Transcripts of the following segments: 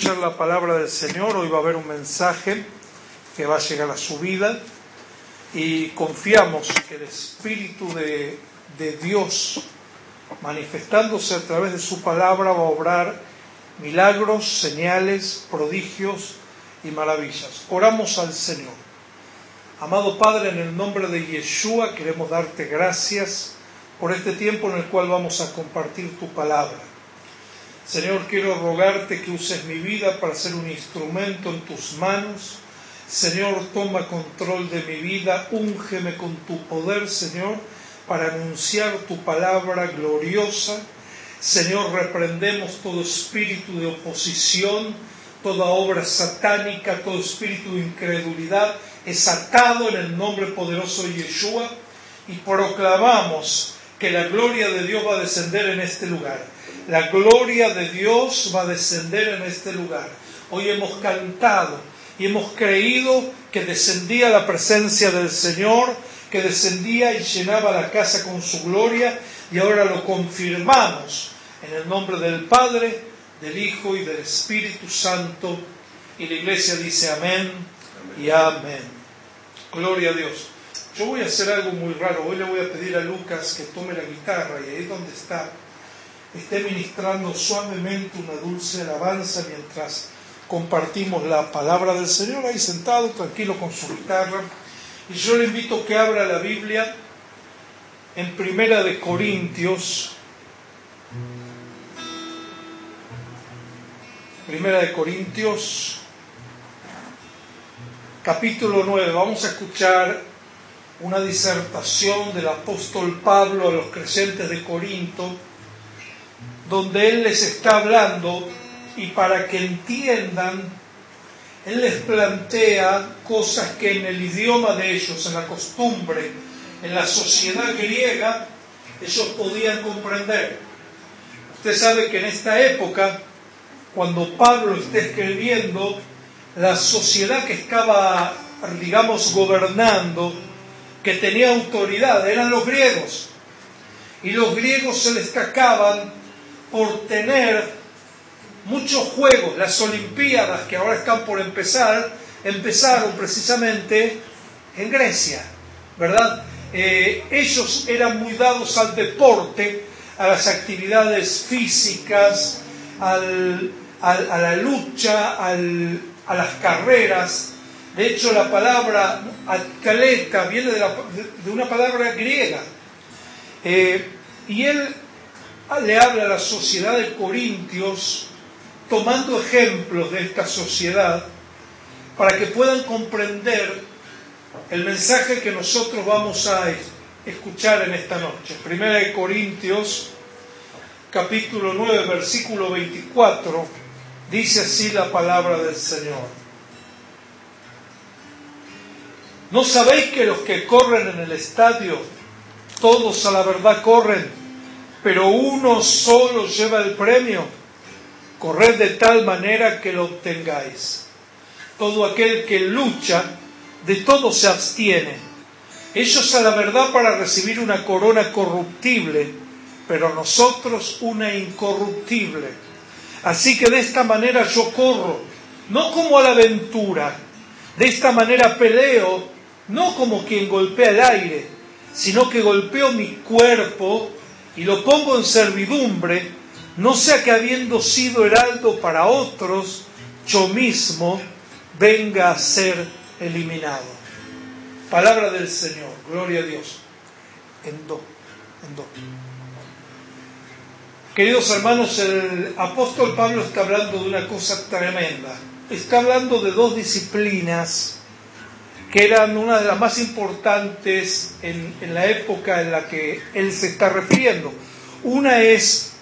escuchar la palabra del Señor. Hoy va a haber un mensaje que va a llegar a su vida y confiamos que el Espíritu de, de Dios, manifestándose a través de su palabra, va a obrar milagros, señales, prodigios y maravillas. Oramos al Señor. Amado Padre, en el nombre de Yeshua queremos darte gracias por este tiempo en el cual vamos a compartir tu palabra. Señor, quiero rogarte que uses mi vida para ser un instrumento en tus manos. Señor, toma control de mi vida, úngeme con tu poder, Señor, para anunciar tu palabra gloriosa. Señor, reprendemos todo espíritu de oposición, toda obra satánica, todo espíritu de incredulidad es atado en el nombre poderoso de Yeshua y proclamamos que la gloria de Dios va a descender en este lugar. La gloria de Dios va a descender en este lugar. Hoy hemos cantado y hemos creído que descendía la presencia del Señor, que descendía y llenaba la casa con su gloria y ahora lo confirmamos en el nombre del Padre, del Hijo y del Espíritu Santo. Y la iglesia dice amén y amén. Gloria a Dios. Yo voy a hacer algo muy raro. Hoy le voy a pedir a Lucas que tome la guitarra y ahí donde está, esté ministrando suavemente una dulce alabanza mientras compartimos la palabra del Señor ahí sentado, tranquilo con su guitarra. Y yo le invito que abra la Biblia en Primera de Corintios. Primera de Corintios capítulo 9 vamos a escuchar una disertación del apóstol Pablo a los creyentes de Corinto, donde él les está hablando y para que entiendan, él les plantea cosas que en el idioma de ellos, en la costumbre, en la sociedad griega, ellos podían comprender. Usted sabe que en esta época, cuando Pablo está escribiendo, la sociedad que estaba, digamos, gobernando, que tenía autoridad, eran los griegos. Y los griegos se destacaban por tener muchos juegos. Las Olimpiadas que ahora están por empezar, empezaron precisamente en Grecia, ¿verdad? Eh, ellos eran muy dados al deporte, a las actividades físicas, al, a la lucha, al, a las carreras. De hecho, la palabra atleta viene de, una palabra griega. Eh, y él le habla a la sociedad de Corintios tomando ejemplos de esta sociedad para que puedan comprender el mensaje que nosotros vamos a escuchar en esta noche. Primera de Corintios, capítulo 9, versículo 24 Dice así la palabra del Señor. ¿No sabéis que los que corren en el estadio, todos a la verdad corren, pero uno solo lleva el premio? Corred de tal manera que lo obtengáis. Todo aquel que lucha, de todo se abstiene. Ellos a la verdad para recibir una corona corruptible, pero nosotros una incorruptible. Así que de esta manera yo corro, no como a la aventura, de esta manera peleo, no como quien golpea el aire, sino que golpeo mi cuerpo y lo pongo en servidumbre, no sea que habiendo sido heraldo para otros, yo mismo venga a ser eliminado. Palabra del Señor, gloria a Dios. En do, en do. Queridos hermanos, el apóstol Pablo está hablando de una cosa tremenda. Está hablando de dos disciplinas que eran una de las más importantes en, la época en la que él se está refiriendo. Una es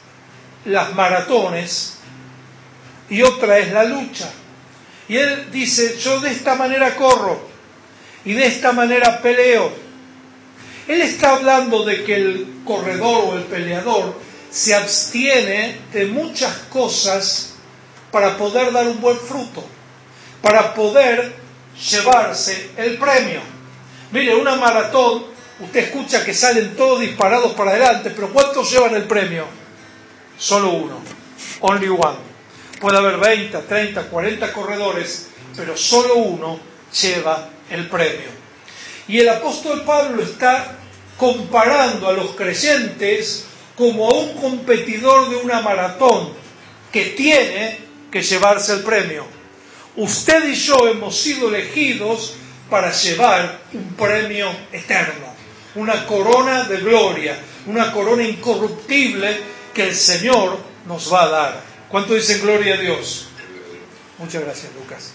las maratones y otra es la lucha. Y él dice, yo de esta manera corro y de esta manera peleo. Él está hablando de que el corredor o el peleador se abstiene de muchas cosas para poder dar un buen fruto, para poder llevarse el premio. Mire, una maratón, usted escucha que salen todos disparados para adelante, pero ¿cuántos llevan el premio? Solo uno, only one. Puede haber 20, 30, 40 corredores, pero solo uno lleva el premio. Y el apóstol Pablo está comparando a los creyentes como a un competidor de una maratón que tiene que llevarse el premio. Usted y yo hemos sido elegidos para llevar un premio eterno, una corona de gloria, una corona incorruptible que el Señor nos va a dar. ¿Cuánto dicen gloria a Dios? Muchas gracias, Lucas.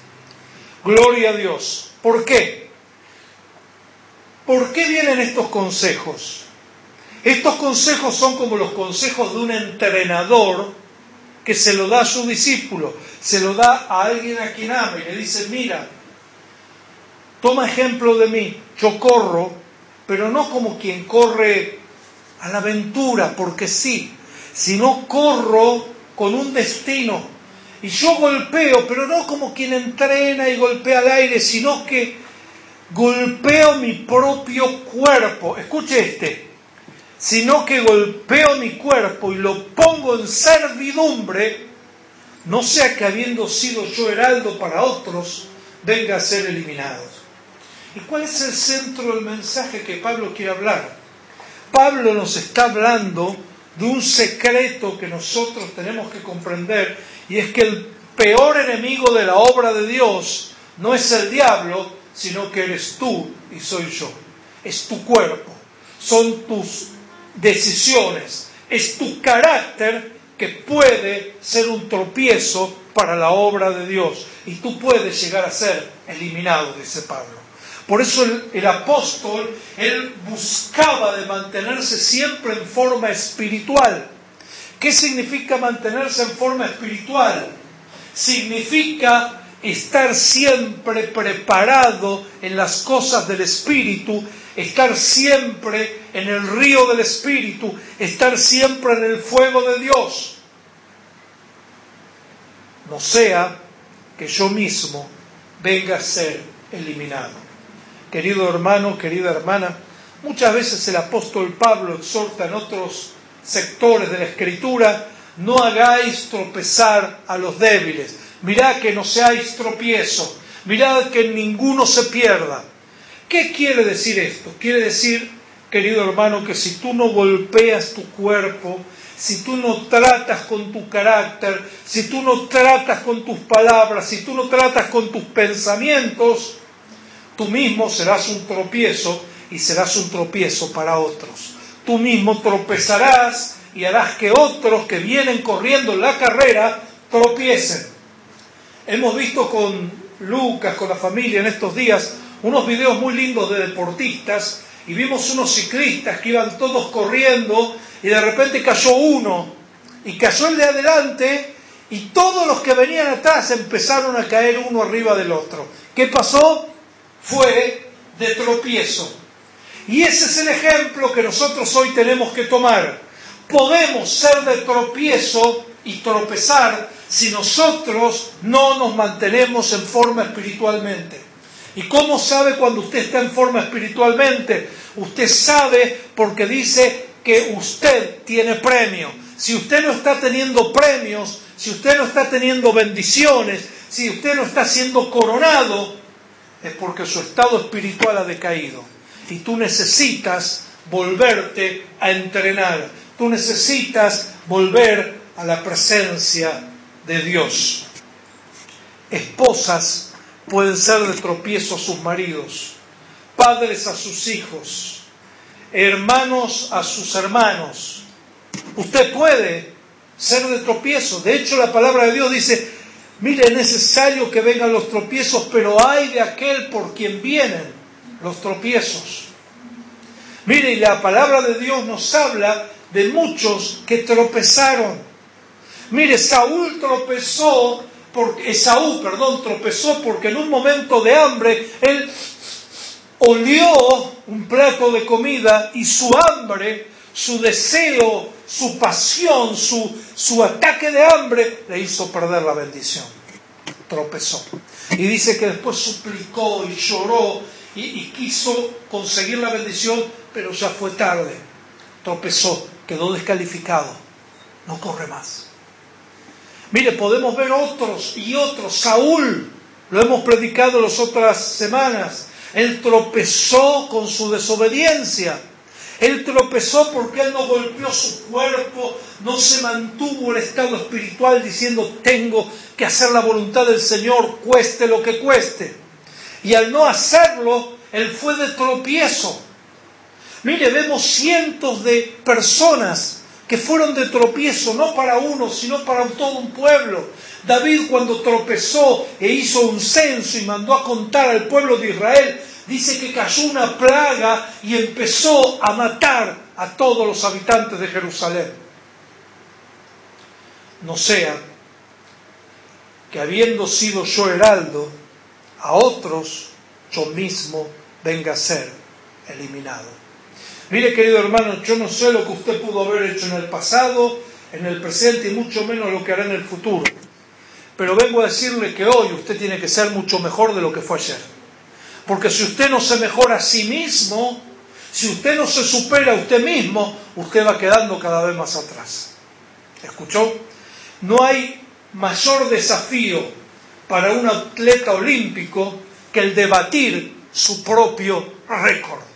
Gloria a Dios. ¿Por qué? ¿Por qué vienen estos consejos? Estos consejos son como los consejos de un entrenador que se lo da a su discípulo, se lo da a alguien a quien ama y le dice, mira, toma ejemplo de mí, yo corro, pero no como quien corre a la aventura, porque sí, sino corro con un destino. Y yo golpeo, pero no como quien entrena y golpea al aire, sino que golpeo mi propio cuerpo. Escuche este, sino que golpeo mi cuerpo y lo pongo en servidumbre, no sea que habiendo sido yo heraldo para otros, venga a ser eliminado. ¿Y cuál es el centro del mensaje que Pablo quiere hablar? Pablo nos está hablando de un secreto que nosotros tenemos que comprender y es que el peor enemigo de la obra de Dios no es el diablo, sino que eres tú y soy yo. Es tu cuerpo, son tus decisiones, es tu carácter puede ser un tropiezo para la obra de Dios y tú puedes llegar a ser eliminado, dice Pablo. Por eso el, apóstol, él buscaba de mantenerse siempre en forma espiritual. ¿Qué significa mantenerse en forma espiritual? Significa estar siempre preparado en las cosas del Espíritu estar siempre en el río del Espíritu, estar siempre en el fuego de Dios. No sea que yo mismo venga a ser eliminado. Querido hermano, querida hermana, muchas veces el apóstol Pablo exhorta en otros sectores de la Escritura, no hagáis tropezar a los débiles, mirad que no seáis tropiezo, mirad que ninguno se pierda. ¿Qué quiere decir esto? Quiere decir, querido hermano, que si tú no golpeas tu cuerpo, si tú no tratas con tu carácter, si tú no tratas con tus palabras, si tú no tratas con tus pensamientos, tú mismo serás un tropiezo y serás un tropiezo para otros. Tú mismo tropezarás y harás que otros que vienen corriendo en la carrera tropiecen. Hemos visto con Lucas, con la familia en estos días, unos videos muy lindos de deportistas y vimos unos ciclistas que iban todos corriendo y de repente cayó uno y cayó el de adelante y todos los que venían atrás empezaron a caer uno arriba del otro. ¿Qué pasó? Fue de tropiezo. Y ese es el ejemplo que nosotros hoy tenemos que tomar. Podemos ser de tropiezo y tropezar si nosotros no nos mantenemos en forma espiritualmente. ¿Y cómo sabe cuando usted está en forma espiritualmente? Usted sabe porque dice que usted tiene premio. Si usted no está teniendo premios, si usted no está teniendo bendiciones, si usted no está siendo coronado, es porque su estado espiritual ha decaído. Y tú necesitas volverte a entrenar. Tú necesitas volver a la presencia de Dios. Esposas pueden ser de tropiezo a sus maridos, padres a sus hijos, hermanos a sus hermanos. Usted puede ser de tropiezo. De hecho, la palabra de Dios dice, mire, es necesario que vengan los tropiezos, pero hay de aquel por quien vienen los tropiezos. Mire, y la palabra de Dios nos habla de muchos que tropezaron. Mire, Saúl tropezó porque Esaú, perdón, tropezó porque en un momento de hambre él olió un plato de comida y su hambre, su deseo, su pasión, su, su ataque de hambre le hizo perder la bendición. Tropezó. Y dice que después suplicó y lloró y, y quiso conseguir la bendición, pero ya fue tarde. Tropezó, quedó descalificado, no corre más. Mire, podemos ver otros y otros. Saúl, lo hemos predicado las otras semanas. Él tropezó con su desobediencia. Él tropezó porque él no golpeó su cuerpo, no se mantuvo el estado espiritual diciendo tengo que hacer la voluntad del Señor, cueste lo que cueste. Y al no hacerlo, él fue de tropiezo. Mire, vemos cientos de personas que fueron de tropiezo, no para uno, sino para todo un pueblo. David cuando tropezó e hizo un censo y mandó a contar al pueblo de Israel, dice que cayó una plaga y empezó a matar a todos los habitantes de Jerusalén. No sea que habiendo sido yo heraldo, a otros yo mismo venga a ser eliminado. Mire, querido hermano, yo no sé lo que usted pudo haber hecho en el pasado, en el presente y mucho menos lo que hará en el futuro. Pero vengo a decirle que hoy usted tiene que ser mucho mejor de lo que fue ayer. Porque si usted no se mejora a sí mismo, si usted no se supera a usted mismo, usted va quedando cada vez más atrás. ¿Escuchó? No hay mayor desafío para un atleta olímpico que el de batir su propio récord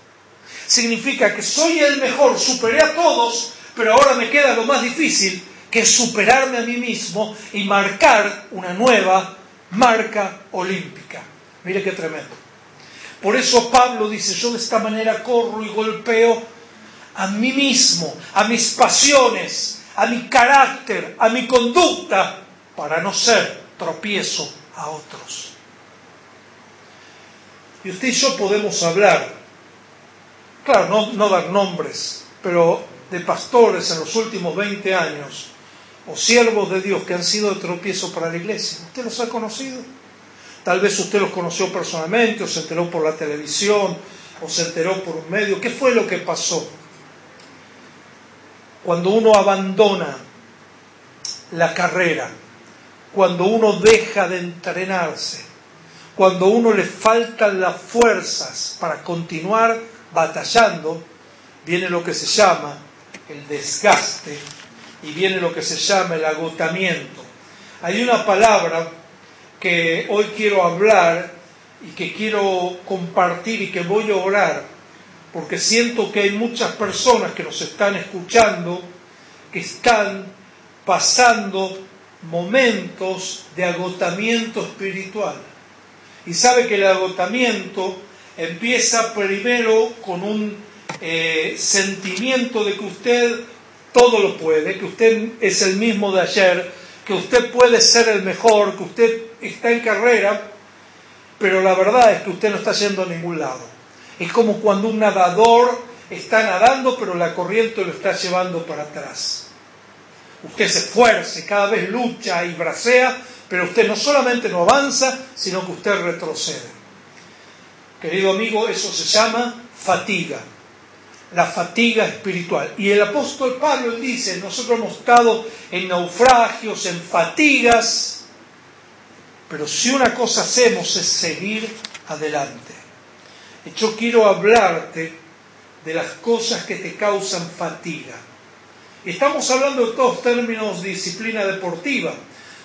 significa que soy el mejor, superé a todos, pero ahora me queda lo más difícil, que es superarme a mí mismo y marcar una nueva marca olímpica. Mire qué tremendo. Por eso Pablo dice, yo de esta manera corro y golpeo a mí mismo, a mis pasiones, a mi carácter, a mi conducta, para no ser tropiezo a otros. Y usted y yo podemos hablar claro, no, dar nombres, pero de pastores en los últimos 20 años o siervos de Dios que han sido de tropiezo para la iglesia. ¿Usted los ha conocido? Tal vez usted los conoció personalmente o se enteró por la televisión o se enteró por un medio. ¿Qué fue lo que pasó? Cuando uno abandona la carrera, cuando uno deja de entrenarse, cuando uno le faltan las fuerzas para continuar batallando, viene lo que se llama el desgaste y viene lo que se llama el agotamiento. Hay una palabra que hoy quiero hablar y que quiero compartir y que voy a orar, porque siento que hay muchas personas que nos están escuchando que están pasando momentos de agotamiento espiritual. Y sabe que el agotamiento empieza primero con un eh, sentimiento de que usted todo lo puede, que usted es el mismo de ayer, que usted puede ser el mejor, que usted está en carrera, pero la verdad es que usted no está yendo a ningún lado. Es como cuando un nadador está nadando, pero la corriente lo está llevando para atrás. Usted se esfuerza, cada vez lucha y bracea, pero usted no solamente no avanza, sino que usted retrocede. Querido amigo, eso se llama fatiga, la fatiga espiritual. Y el apóstol Pablo dice, nosotros hemos estado en naufragios, en fatigas, pero si una cosa hacemos es seguir adelante. Y yo quiero hablarte de las cosas que te causan fatiga. Estamos hablando de todos términos disciplina deportiva.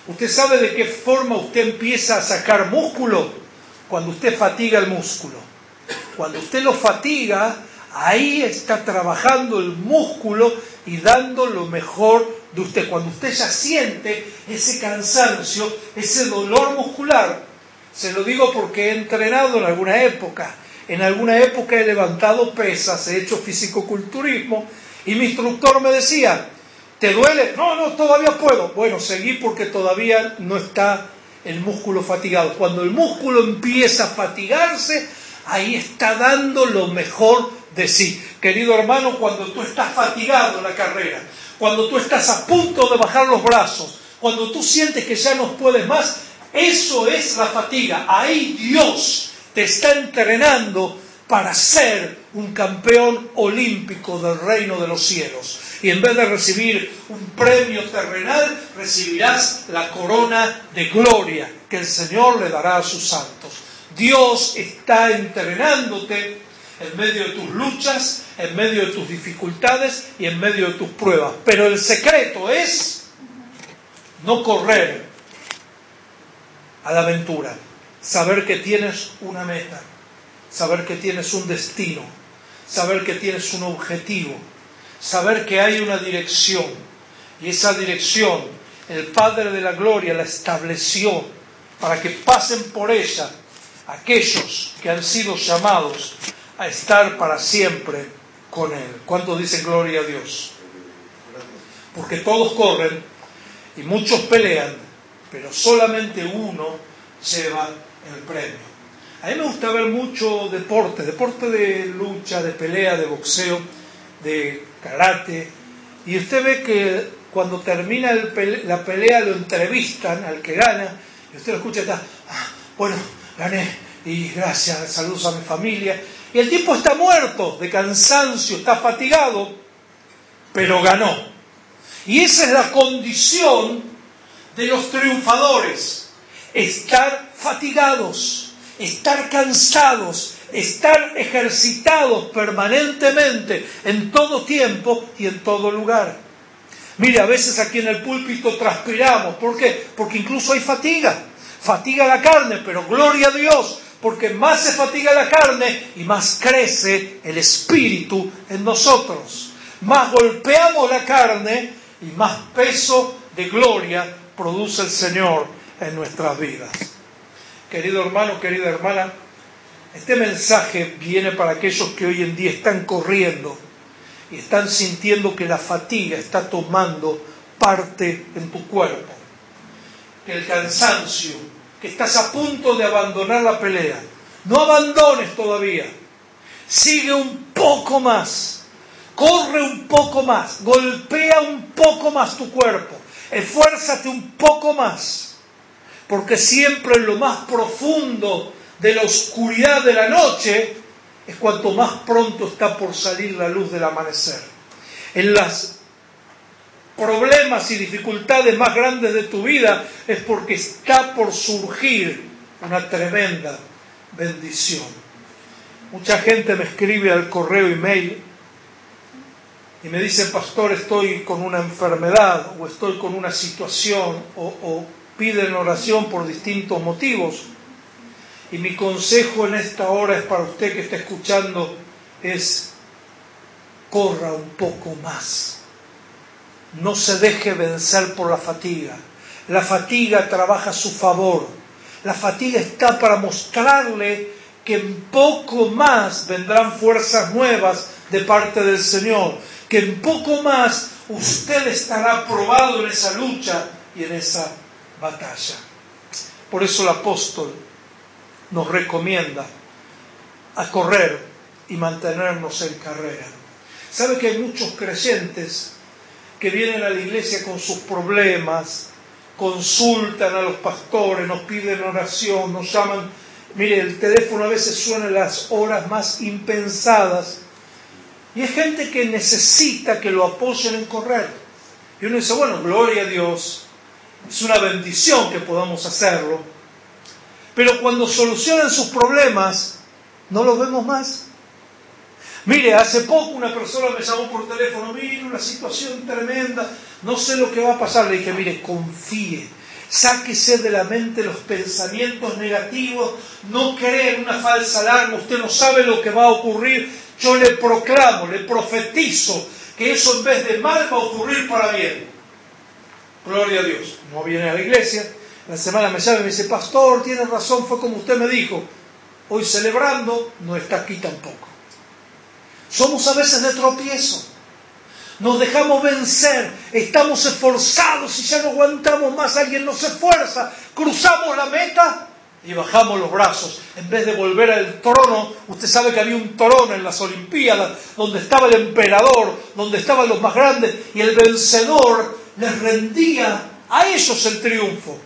¿Usted sabe de qué forma usted empieza a sacar músculo? Cuando usted fatiga el músculo. Cuando usted lo fatiga, ahí está trabajando el músculo y dando lo mejor de usted. Cuando usted ya siente ese cansancio, ese dolor muscular, se lo digo porque he entrenado en alguna época. En alguna época he levantado pesas, he hecho fisicoculturismo y mi instructor me decía, ¿te duele? No, no, todavía puedo. Bueno, seguí porque todavía no está el músculo fatigado. Cuando el músculo empieza a fatigarse, ahí está dando lo mejor de sí. Querido hermano, cuando tú estás fatigado en la carrera, cuando tú estás a punto de bajar los brazos, cuando tú sientes que ya no puedes más, eso es la fatiga. Ahí Dios te está entrenando para ser un campeón olímpico del reino de los cielos y en vez de recibir un premio terrenal, recibirás la corona de gloria que el Señor le dará a sus santos. Dios está entrenándote en medio de tus luchas, en medio de tus dificultades y en medio de tus pruebas. Pero el secreto es no correr a la aventura, saber que tienes una meta, saber que tienes un destino, saber que tienes un objetivo, saber que hay una dirección y esa dirección el Padre de la Gloria la estableció para que pasen por ella aquellos que han sido llamados a estar para siempre con Él. ¿Cuántos dicen gloria a Dios? Porque todos corren y muchos pelean, pero solamente uno lleva el premio. A mí me gusta ver mucho deporte, deporte de lucha, de pelea, de boxeo, de karate, y usted ve que cuando termina la pelea lo entrevistan al que gana, y usted lo escucha y está, ah, bueno, gané, y gracias, saludos a mi familia, y el tipo está muerto de cansancio, está fatigado, pero ganó. Y esa es la condición de los triunfadores, estar fatigados, estar cansados, estar ejercitados permanentemente en todo tiempo y en todo lugar. Mire, a veces aquí en el púlpito transpiramos. ¿Por qué? Porque incluso hay fatiga. Fatiga la carne, pero gloria a Dios, porque más se fatiga la carne y más crece el espíritu en nosotros. Más golpeamos la carne y más peso de gloria produce el Señor en nuestras vidas. Querido hermano, querida hermana, este mensaje viene para aquellos que hoy en día están corriendo y están sintiendo que la fatiga está tomando parte en tu cuerpo, que el cansancio, que estás a punto de abandonar la pelea. No abandones todavía. Sigue un poco más. Corre un poco más. Golpea un poco más tu cuerpo. Esfuérzate un poco más. Porque siempre en lo más profundo de la oscuridad de la noche es cuanto más pronto está por salir la luz del amanecer. En las problemas y dificultades más grandes de tu vida es porque está por surgir una tremenda bendición. Mucha gente me escribe al correo email y me dice, pastor, estoy con una enfermedad o estoy con una situación o, o piden oración por distintos motivos. Y mi consejo en esta hora es para usted que está escuchando, es corra un poco más no se deje vencer por la fatiga. La fatiga trabaja a su favor. La fatiga está para mostrarle que en poco más vendrán fuerzas nuevas de parte del Señor, que en poco más usted estará probado en esa lucha y en esa batalla. Por eso el apóstol nos recomienda a correr y mantenernos en carrera. ¿Sabe que hay muchos creyentes que vienen a la iglesia con sus problemas, consultan a los pastores, nos piden oración, nos llaman. Mire, el teléfono a veces suena en las horas más impensadas. Y es gente que necesita que lo apoyen en correr. Y uno dice, bueno, gloria a Dios, es una bendición que podamos hacerlo. Pero cuando solucionan sus problemas, no los vemos más. Mire, hace poco una persona me llamó por teléfono, mire, una situación tremenda, no sé lo que va a pasar. Le dije, mire, confíe, sáquese de la mente los pensamientos negativos, no cree en una falsa alarma, usted no sabe lo que va a ocurrir. Yo le proclamo, le profetizo que eso en vez de mal va a ocurrir para bien. Gloria a Dios. No viene a la iglesia. La semana me llama y me dice, pastor, tiene razón, fue como usted me dijo. Hoy celebrando, no está aquí tampoco. Somos a veces de tropiezo. Nos dejamos vencer, estamos esforzados y ya no aguantamos más, alguien nos esfuerza, cruzamos la meta y bajamos los brazos. En vez de volver al trono, usted sabe que había un trono en las Olimpiadas donde estaba el emperador, donde estaban los más grandes y el vencedor les rendía a ellos el triunfo.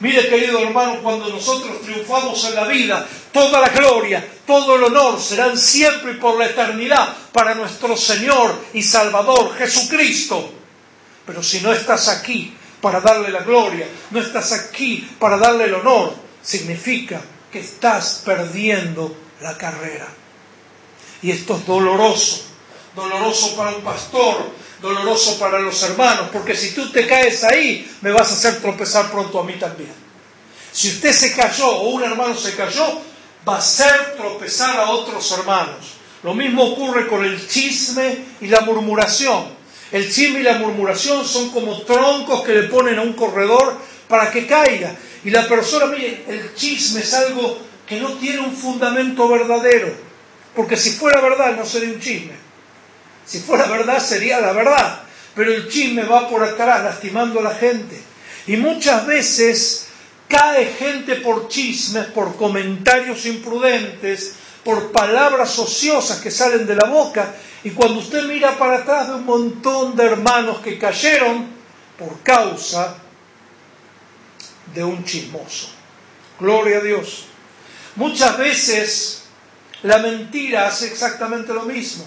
Mire, querido hermano, cuando nosotros triunfamos en la vida, toda la gloria, todo el honor serán siempre y por la eternidad para nuestro Señor y Salvador Jesucristo. Pero si no estás aquí para darle la gloria, no estás aquí para darle el honor, significa que estás perdiendo la carrera. Y esto es doloroso, doloroso para un pastor, doloroso para los hermanos, porque si tú te caes ahí, me vas a hacer tropezar pronto a mí también. Si usted se cayó o un hermano se cayó, va a hacer tropezar a otros hermanos. Lo mismo ocurre con el chisme y la murmuración. El chisme y la murmuración son como troncos que le ponen a un corredor para que caiga. Y la persona, mire, el chisme es algo que no tiene un fundamento verdadero. Porque si fuera verdad no sería un chisme. Si fuera verdad sería la verdad. Pero el chisme va por atrás lastimando a la gente. Y muchas veces cae gente por chismes, por comentarios imprudentes, por palabras ociosas que salen de la boca. Y cuando usted mira para atrás de un montón de hermanos que cayeron por causa de un chismoso. Gloria a Dios. Muchas veces la mentira hace exactamente lo mismo.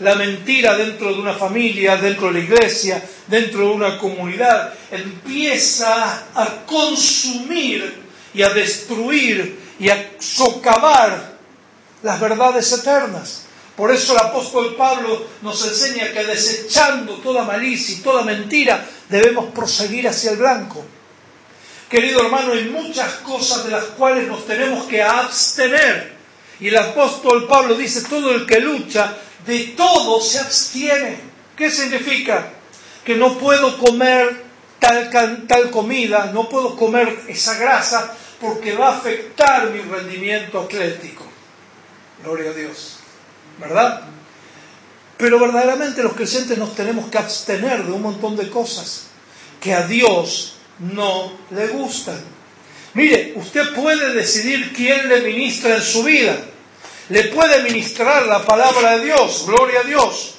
La mentira dentro de una familia, dentro de la iglesia, dentro de una comunidad, empieza a consumir y a destruir y a socavar las verdades eternas. Por eso el apóstol Pablo nos enseña que desechando toda malicia y toda mentira debemos proseguir hacia el blanco. Querido hermano, hay muchas cosas de las cuales nos tenemos que abstener. Y el apóstol Pablo dice, todo el que lucha, de todo se abstiene. ¿Qué significa? Que no puedo comer tal, tal comida, no puedo comer esa grasa porque va a afectar mi rendimiento atlético. Gloria a Dios. ¿Verdad? Pero verdaderamente los creyentes nos tenemos que abstener de un montón de cosas que a Dios no le gustan. Mire, usted puede decidir quién le ministra en su vida. Le puede ministrar la palabra de Dios, gloria a Dios.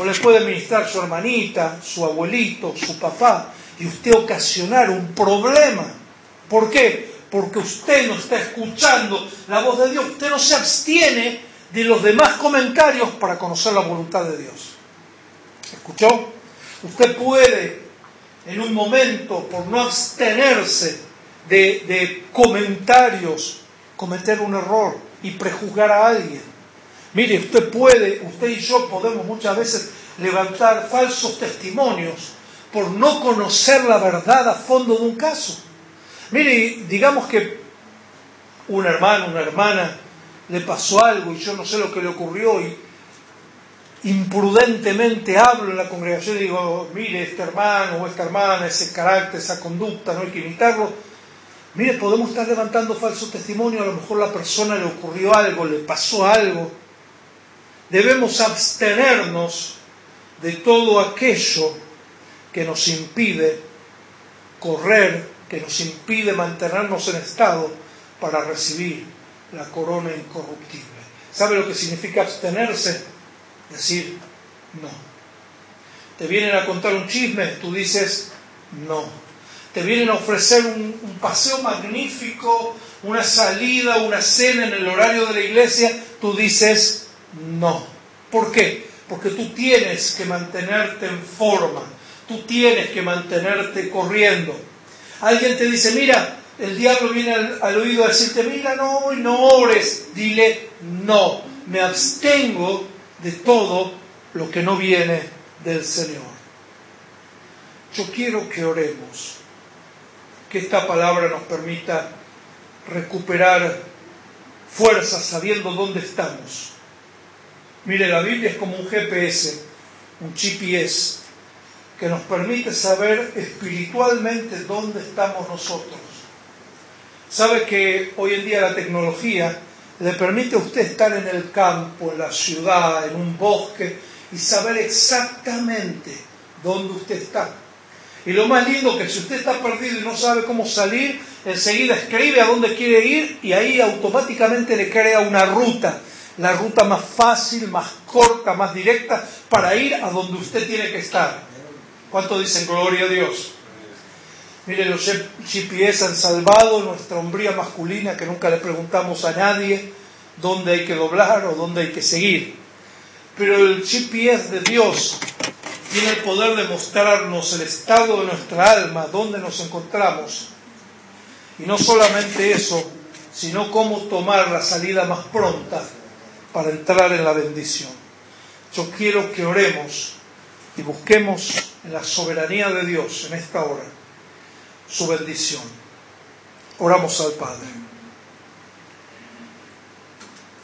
O le puede ministrar su hermanita, su abuelito, su papá. Y usted ocasionar un problema. ¿Por qué? Porque usted no está escuchando la voz de Dios. Usted no se abstiene de los demás comentarios para conocer la voluntad de Dios. ¿Escuchó? Usted puede en un momento, por no abstenerse de, comentarios, cometer un error y prejuzgar a alguien. Mire, usted puede, usted y yo podemos muchas veces levantar falsos testimonios por no conocer la verdad a fondo de un caso. Mire, digamos que un hermano, una hermana le pasó algo y yo no sé lo que le ocurrió y imprudentemente hablo en la congregación y digo, mire, este hermano o esta hermana, ese carácter, esa conducta, no hay que imitarlo. Mire, podemos estar levantando falso testimonio, a lo mejor la persona le ocurrió algo, le pasó algo. Debemos abstenernos de todo aquello que nos impide correr, que nos impide mantenernos en estado para recibir la corona incorruptible. ¿Sabe lo que significa abstenerse? decir no. Te vienen a contar un chisme, tú dices no. Te vienen a ofrecer un, paseo magnífico, una salida, una cena en el horario de la iglesia, tú dices no. ¿Por qué? Porque tú tienes que mantenerte en forma, tú tienes que mantenerte corriendo. Alguien te dice, mira, el diablo viene al, oído a decirte, mira, no, no ores, dile no, me abstengo de todo lo que no viene del Señor. Yo quiero que oremos, que esta palabra nos permita recuperar fuerzas sabiendo dónde estamos. Mire, la Biblia es como un GPS, un GPS, que nos permite saber espiritualmente dónde estamos nosotros. Sabe que hoy en día la tecnología le permite a usted estar en el campo, en la ciudad, en un bosque y saber exactamente dónde usted está. Y lo más lindo que si usted está perdido y no sabe cómo salir, enseguida escribe a dónde quiere ir y ahí automáticamente le crea una ruta, la ruta más fácil, más corta, más directa para ir a donde usted tiene que estar. ¿Cuánto dicen gloria a Dios? Mire, los GPS han salvado nuestra hombría masculina que nunca le preguntamos a nadie dónde hay que doblar o dónde hay que seguir. Pero el GPS de Dios tiene el poder de mostrarnos el estado de nuestra alma, dónde nos encontramos. Y no solamente eso, sino cómo tomar la salida más pronta para entrar en la bendición. Yo quiero que oremos y busquemos en la soberanía de Dios en esta hora su bendición. Oramos al Padre.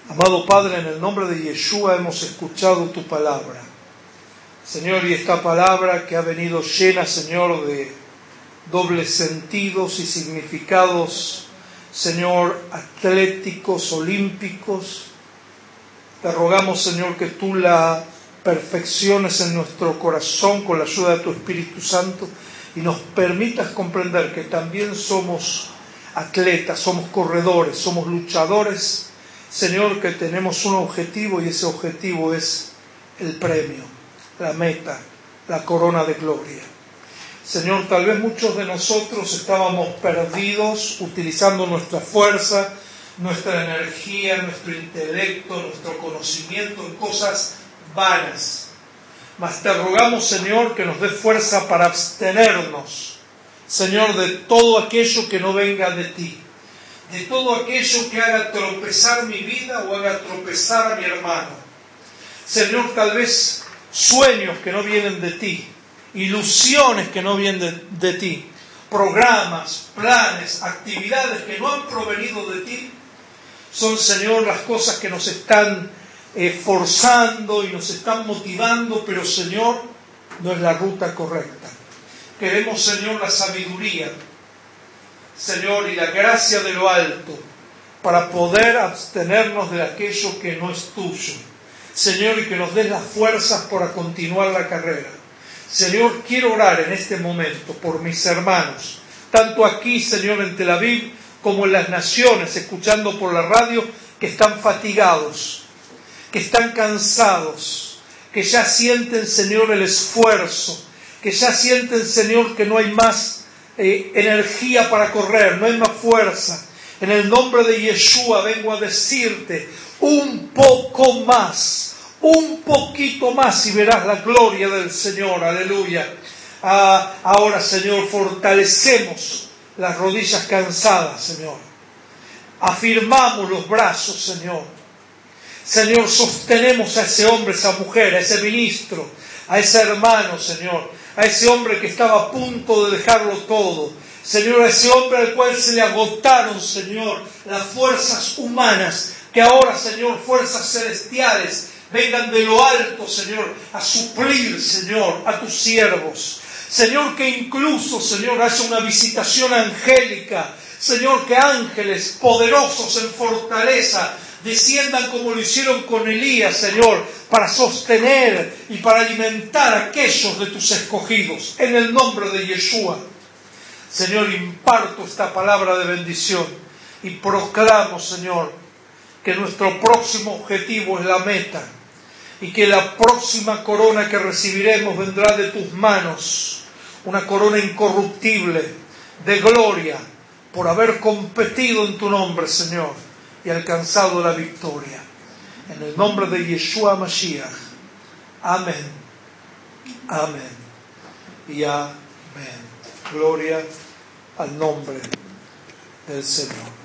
Amado Padre, en el nombre de Yeshua hemos escuchado tu palabra. Señor, y esta palabra que ha venido llena, Señor, de dobles sentidos y significados, Señor, atléticos, olímpicos. Te rogamos, Señor, que tú la perfecciones en nuestro corazón con la ayuda de tu Espíritu Santo y nos permitas comprender que también somos atletas, somos corredores, somos luchadores, Señor, que tenemos un objetivo y ese objetivo es el premio, la meta, la corona de gloria. Señor, tal vez muchos de nosotros estábamos perdidos utilizando nuestra fuerza, nuestra energía, nuestro intelecto, nuestro conocimiento en cosas vanas. Mas te rogamos, Señor, que nos dé fuerza para abstenernos, Señor, de todo aquello que no venga de ti, de todo aquello que haga tropezar mi vida o haga tropezar a mi hermano. Señor, tal vez sueños que no vienen de ti, ilusiones que no vienen de, de ti, programas, planes, actividades que no han provenido de ti, son, Señor, las cosas que nos están esforzando y nos están motivando, pero Señor, no es la ruta correcta. Queremos, Señor, la sabiduría, Señor, y la gracia de lo alto para poder abstenernos de aquello que no es tuyo. Señor, y que nos des las fuerzas para continuar la carrera. Señor, quiero orar en este momento por mis hermanos, tanto aquí, Señor, en Tel Aviv, como en las naciones, escuchando por la radio, que están fatigados, que están cansados, que ya sienten, Señor, el esfuerzo, que ya sienten, Señor, que no hay más eh, energía para correr, no hay más fuerza. En el nombre de Yeshua vengo a decirte un poco más, un poquito más y verás la gloria del Señor, aleluya. Ah, ahora, Señor, fortalecemos las rodillas cansadas, Señor. Afirmamos los brazos, Señor Señor, sostenemos a ese hombre, esa mujer, a ese ministro, a ese hermano, Señor, a ese hombre que estaba a punto de dejarlo todo. Señor, a ese hombre al cual se le agotaron, Señor, las fuerzas humanas, que ahora, Señor, fuerzas celestiales, vengan de lo alto, Señor, a suplir, Señor, a tus siervos. Señor, que incluso, Señor, haya una visitación angélica. Señor, que ángeles poderosos en fortaleza desciendan como lo hicieron con Elías, Señor, para sostener y para alimentar a aquellos de tus escogidos, en el nombre de Yeshua. Señor, imparto esta palabra de bendición y proclamo, Señor, que nuestro próximo objetivo es la meta y que la próxima corona que recibiremos vendrá de tus manos, una corona incorruptible de gloria por haber competido en tu nombre, Señor y alcanzado la victoria. En el nombre de Yeshua Mashiach. Amén. Amén. Y amén. Gloria al nombre del Señor.